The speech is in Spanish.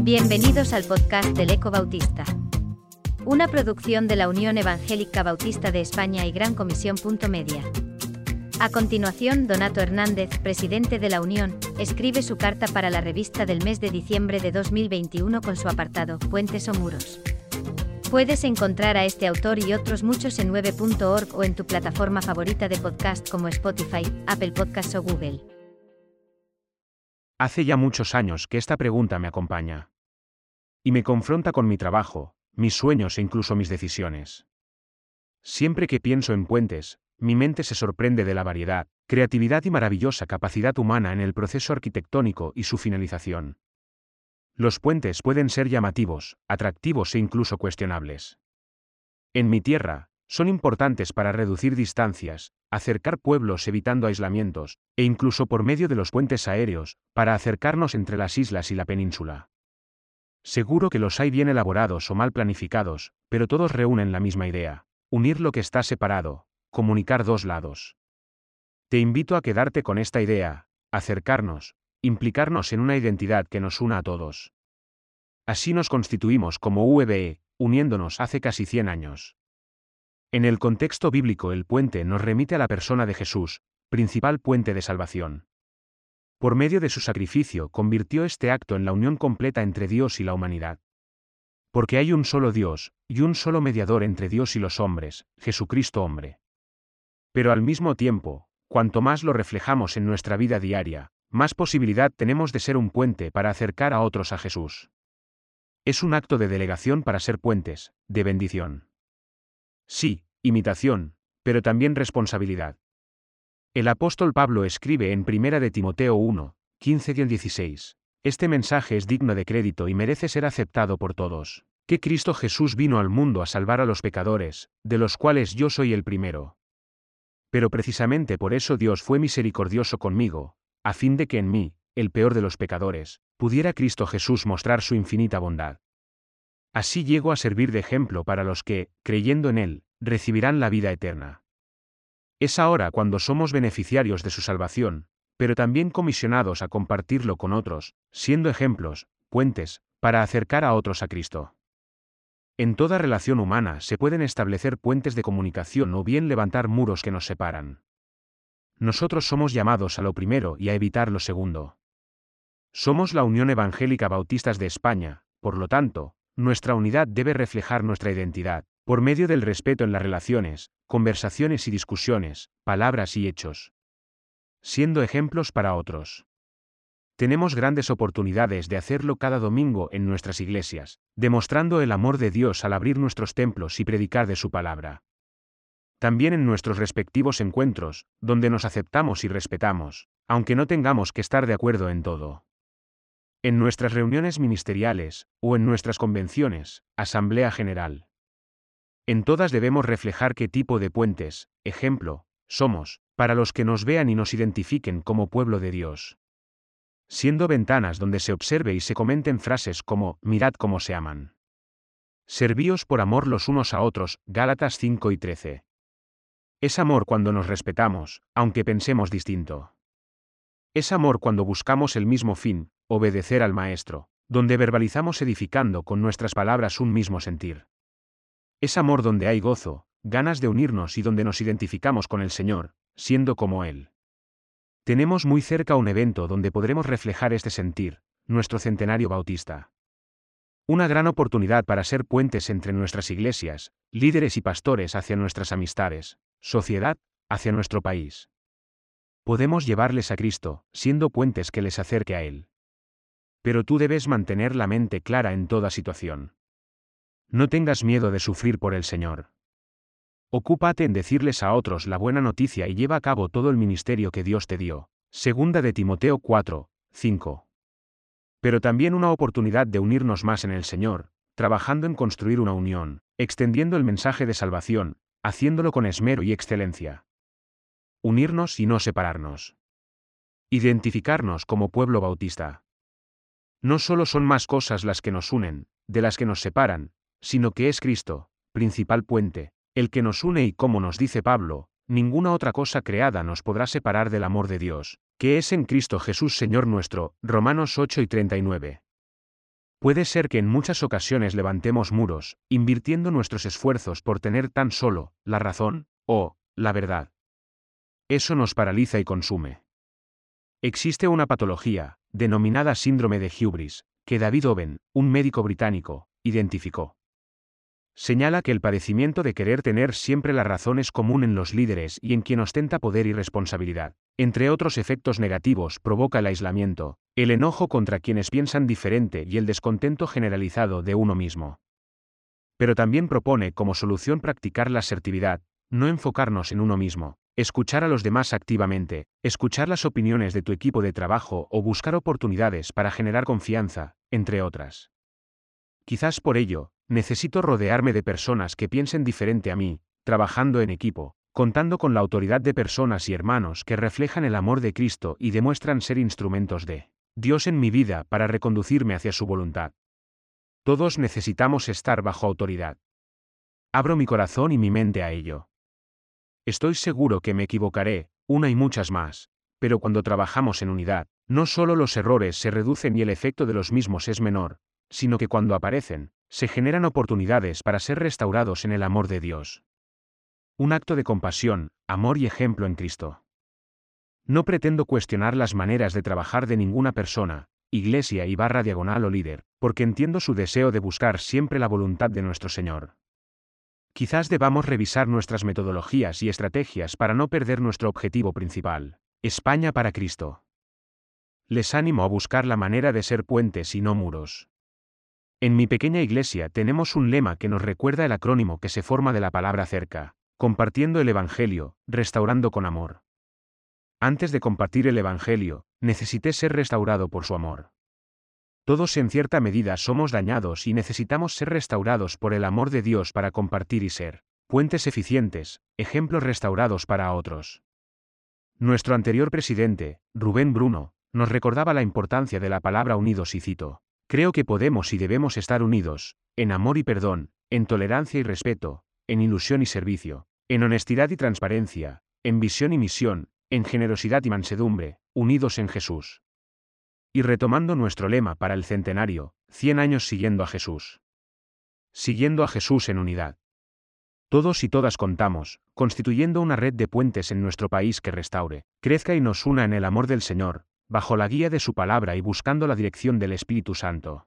Bienvenidos al podcast del Eco Bautista. Una producción de la Unión Evangélica Bautista de España y Gran Comisión. Media. A continuación, Donato Hernández, presidente de la Unión, escribe su carta para la revista del mes de diciembre de 2021 con su apartado Puentes o Muros. Puedes encontrar a este autor y otros muchos en 9.org o en tu plataforma favorita de podcast como Spotify, Apple Podcasts o Google. Hace ya muchos años que esta pregunta me acompaña. Y me confronta con mi trabajo, mis sueños e incluso mis decisiones. Siempre que pienso en puentes, mi mente se sorprende de la variedad, creatividad y maravillosa capacidad humana en el proceso arquitectónico y su finalización. Los puentes pueden ser llamativos, atractivos e incluso cuestionables. En mi tierra, son importantes para reducir distancias, acercar pueblos evitando aislamientos, e incluso por medio de los puentes aéreos, para acercarnos entre las islas y la península. Seguro que los hay bien elaborados o mal planificados, pero todos reúnen la misma idea, unir lo que está separado, comunicar dos lados. Te invito a quedarte con esta idea, acercarnos, implicarnos en una identidad que nos una a todos. Así nos constituimos como UVE, uniéndonos hace casi 100 años. En el contexto bíblico el puente nos remite a la persona de Jesús, principal puente de salvación. Por medio de su sacrificio convirtió este acto en la unión completa entre Dios y la humanidad. Porque hay un solo Dios, y un solo mediador entre Dios y los hombres, Jesucristo hombre. Pero al mismo tiempo, cuanto más lo reflejamos en nuestra vida diaria, más posibilidad tenemos de ser un puente para acercar a otros a Jesús. Es un acto de delegación para ser puentes, de bendición. Sí, imitación, pero también responsabilidad. El apóstol Pablo escribe en 1 de Timoteo 1, 15 y 16. Este mensaje es digno de crédito y merece ser aceptado por todos. Que Cristo Jesús vino al mundo a salvar a los pecadores, de los cuales yo soy el primero. Pero precisamente por eso Dios fue misericordioso conmigo, a fin de que en mí, el peor de los pecadores, pudiera Cristo Jesús mostrar su infinita bondad. Así llego a servir de ejemplo para los que, creyendo en Él, recibirán la vida eterna. Es ahora cuando somos beneficiarios de su salvación, pero también comisionados a compartirlo con otros, siendo ejemplos, puentes, para acercar a otros a Cristo. En toda relación humana se pueden establecer puentes de comunicación o bien levantar muros que nos separan nosotros somos llamados a lo primero y a evitar lo segundo. Somos la Unión Evangélica Bautistas de España, por lo tanto, nuestra unidad debe reflejar nuestra identidad, por medio del respeto en las relaciones, conversaciones y discusiones, palabras y hechos. Siendo ejemplos para otros. Tenemos grandes oportunidades de hacerlo cada domingo en nuestras iglesias, demostrando el amor de Dios al abrir nuestros templos y predicar de su palabra también en nuestros respectivos encuentros, donde nos aceptamos y respetamos, aunque no tengamos que estar de acuerdo en todo. En nuestras reuniones ministeriales, o en nuestras convenciones, Asamblea General. En todas debemos reflejar qué tipo de puentes, ejemplo, somos, para los que nos vean y nos identifiquen como pueblo de Dios. Siendo ventanas donde se observe y se comenten frases como, mirad cómo se aman. Servíos por amor los unos a otros, Gálatas 5 y 13. Es amor cuando nos respetamos, aunque pensemos distinto. Es amor cuando buscamos el mismo fin, obedecer al Maestro, donde verbalizamos edificando con nuestras palabras un mismo sentir. Es amor donde hay gozo, ganas de unirnos y donde nos identificamos con el Señor, siendo como Él. Tenemos muy cerca un evento donde podremos reflejar este sentir, nuestro centenario bautista. Una gran oportunidad para ser puentes entre nuestras iglesias, líderes y pastores hacia nuestras amistades, sociedad, hacia nuestro país. Podemos llevarles a Cristo, siendo puentes que les acerque a Él. Pero tú debes mantener la mente clara en toda situación. No tengas miedo de sufrir por el Señor. Ocúpate en decirles a otros la buena noticia y lleva a cabo todo el ministerio que Dios te dio. Segunda de Timoteo 4, 5. Pero también una oportunidad de unirnos más en el Señor, trabajando en construir una unión, extendiendo el mensaje de salvación, haciéndolo con esmero y excelencia. Unirnos y no separarnos. Identificarnos como pueblo bautista. No solo son más cosas las que nos unen, de las que nos separan, sino que es Cristo, principal puente, el que nos une y como nos dice Pablo, ninguna otra cosa creada nos podrá separar del amor de Dios, que es en Cristo Jesús Señor nuestro, Romanos 8 y 39. Puede ser que en muchas ocasiones levantemos muros, invirtiendo nuestros esfuerzos por tener tan solo la razón, o la verdad. Eso nos paraliza y consume. Existe una patología, denominada síndrome de hubris, que David Owen, un médico británico, identificó. Señala que el padecimiento de querer tener siempre la razón es común en los líderes y en quien ostenta poder y responsabilidad. Entre otros efectos negativos provoca el aislamiento, el enojo contra quienes piensan diferente y el descontento generalizado de uno mismo. Pero también propone como solución practicar la asertividad, no enfocarnos en uno mismo, escuchar a los demás activamente, escuchar las opiniones de tu equipo de trabajo o buscar oportunidades para generar confianza, entre otras. Quizás por ello, Necesito rodearme de personas que piensen diferente a mí, trabajando en equipo, contando con la autoridad de personas y hermanos que reflejan el amor de Cristo y demuestran ser instrumentos de Dios en mi vida para reconducirme hacia su voluntad. Todos necesitamos estar bajo autoridad. Abro mi corazón y mi mente a ello. Estoy seguro que me equivocaré, una y muchas más, pero cuando trabajamos en unidad, no solo los errores se reducen y el efecto de los mismos es menor, sino que cuando aparecen, se generan oportunidades para ser restaurados en el amor de Dios. Un acto de compasión, amor y ejemplo en Cristo. No pretendo cuestionar las maneras de trabajar de ninguna persona, iglesia y barra diagonal o líder, porque entiendo su deseo de buscar siempre la voluntad de nuestro Señor. Quizás debamos revisar nuestras metodologías y estrategias para no perder nuestro objetivo principal, España para Cristo. Les animo a buscar la manera de ser puentes y no muros. En mi pequeña iglesia tenemos un lema que nos recuerda el acrónimo que se forma de la palabra cerca, compartiendo el Evangelio, restaurando con amor. Antes de compartir el Evangelio, necesité ser restaurado por su amor. Todos en cierta medida somos dañados y necesitamos ser restaurados por el amor de Dios para compartir y ser puentes eficientes, ejemplos restaurados para otros. Nuestro anterior presidente, Rubén Bruno, nos recordaba la importancia de la palabra unidos y cito, Creo que podemos y debemos estar unidos, en amor y perdón, en tolerancia y respeto, en ilusión y servicio, en honestidad y transparencia, en visión y misión, en generosidad y mansedumbre, unidos en Jesús. Y retomando nuestro lema para el centenario, 100 años siguiendo a Jesús. Siguiendo a Jesús en unidad. Todos y todas contamos, constituyendo una red de puentes en nuestro país que restaure, crezca y nos una en el amor del Señor, bajo la guía de su palabra y buscando la dirección del Espíritu Santo.